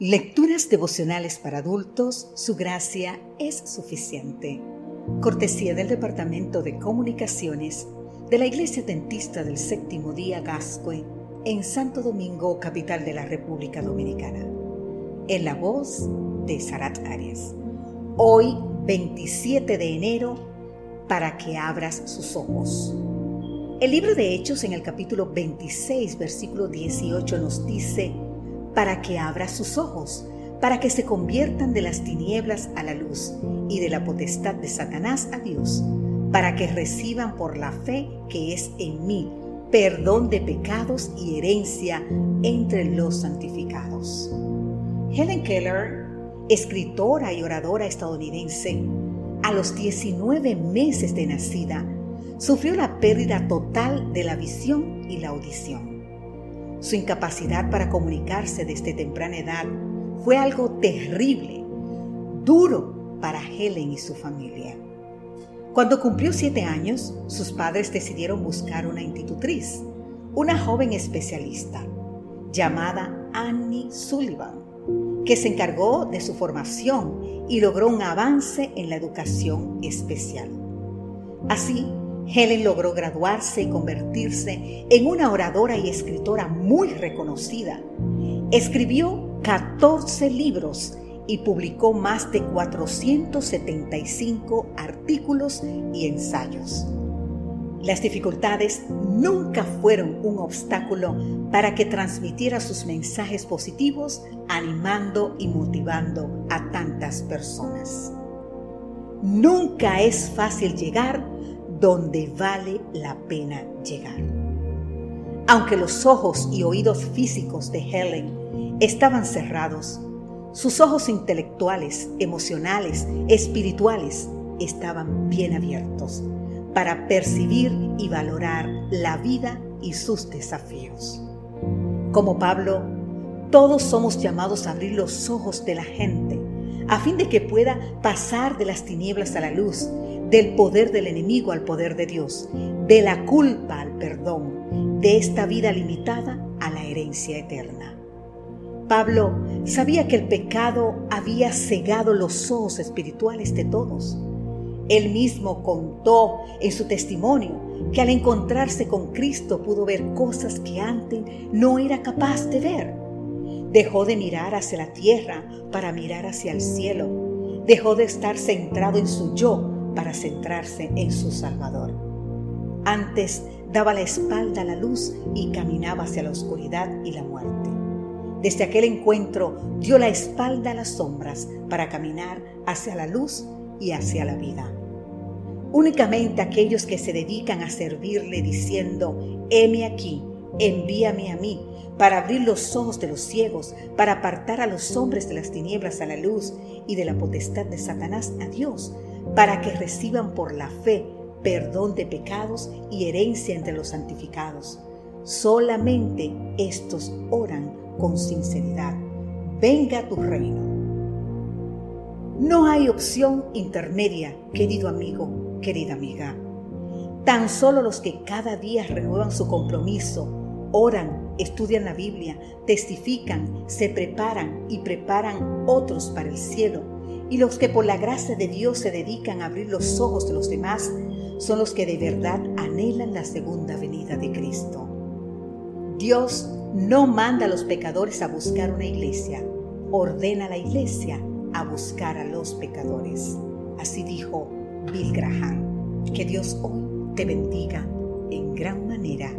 Lecturas devocionales para adultos, su gracia es suficiente. Cortesía del Departamento de Comunicaciones de la Iglesia Dentista del Séptimo Día Gascue en Santo Domingo, capital de la República Dominicana. En la voz de Sarat Arias. Hoy, 27 de enero, para que abras sus ojos. El libro de Hechos en el capítulo 26, versículo 18 nos dice, para que abra sus ojos, para que se conviertan de las tinieblas a la luz y de la potestad de Satanás a Dios, para que reciban por la fe que es en mí perdón de pecados y herencia entre los santificados. Helen Keller, escritora y oradora estadounidense, a los 19 meses de nacida, sufrió la pérdida total de la visión y la audición. Su incapacidad para comunicarse desde temprana edad fue algo terrible, duro para Helen y su familia. Cuando cumplió siete años, sus padres decidieron buscar una institutriz, una joven especialista llamada Annie Sullivan, que se encargó de su formación y logró un avance en la educación especial. Así, Helen logró graduarse y convertirse en una oradora y escritora muy reconocida. Escribió 14 libros y publicó más de 475 artículos y ensayos. Las dificultades nunca fueron un obstáculo para que transmitiera sus mensajes positivos, animando y motivando a tantas personas. Nunca es fácil llegar donde vale la pena llegar. Aunque los ojos y oídos físicos de Helen estaban cerrados, sus ojos intelectuales, emocionales, espirituales estaban bien abiertos para percibir y valorar la vida y sus desafíos. Como Pablo, todos somos llamados a abrir los ojos de la gente a fin de que pueda pasar de las tinieblas a la luz del poder del enemigo al poder de Dios, de la culpa al perdón, de esta vida limitada a la herencia eterna. Pablo sabía que el pecado había cegado los ojos espirituales de todos. Él mismo contó en su testimonio que al encontrarse con Cristo pudo ver cosas que antes no era capaz de ver. Dejó de mirar hacia la tierra para mirar hacia el cielo. Dejó de estar centrado en su yo para centrarse en su Salvador. Antes daba la espalda a la luz y caminaba hacia la oscuridad y la muerte. Desde aquel encuentro dio la espalda a las sombras para caminar hacia la luz y hacia la vida. Únicamente aquellos que se dedican a servirle diciendo, heme aquí, envíame a mí, para abrir los ojos de los ciegos, para apartar a los hombres de las tinieblas a la luz y de la potestad de Satanás a Dios, para que reciban por la fe perdón de pecados y herencia entre los santificados. Solamente estos oran con sinceridad. Venga tu reino. No hay opción intermedia, querido amigo, querida amiga. Tan solo los que cada día renuevan su compromiso, oran, estudian la Biblia, testifican, se preparan y preparan otros para el cielo y los que por la gracia de Dios se dedican a abrir los ojos de los demás son los que de verdad anhelan la segunda venida de Cristo. Dios no manda a los pecadores a buscar una iglesia, ordena a la iglesia a buscar a los pecadores. Así dijo Bill Graham. Que Dios hoy te bendiga en gran manera.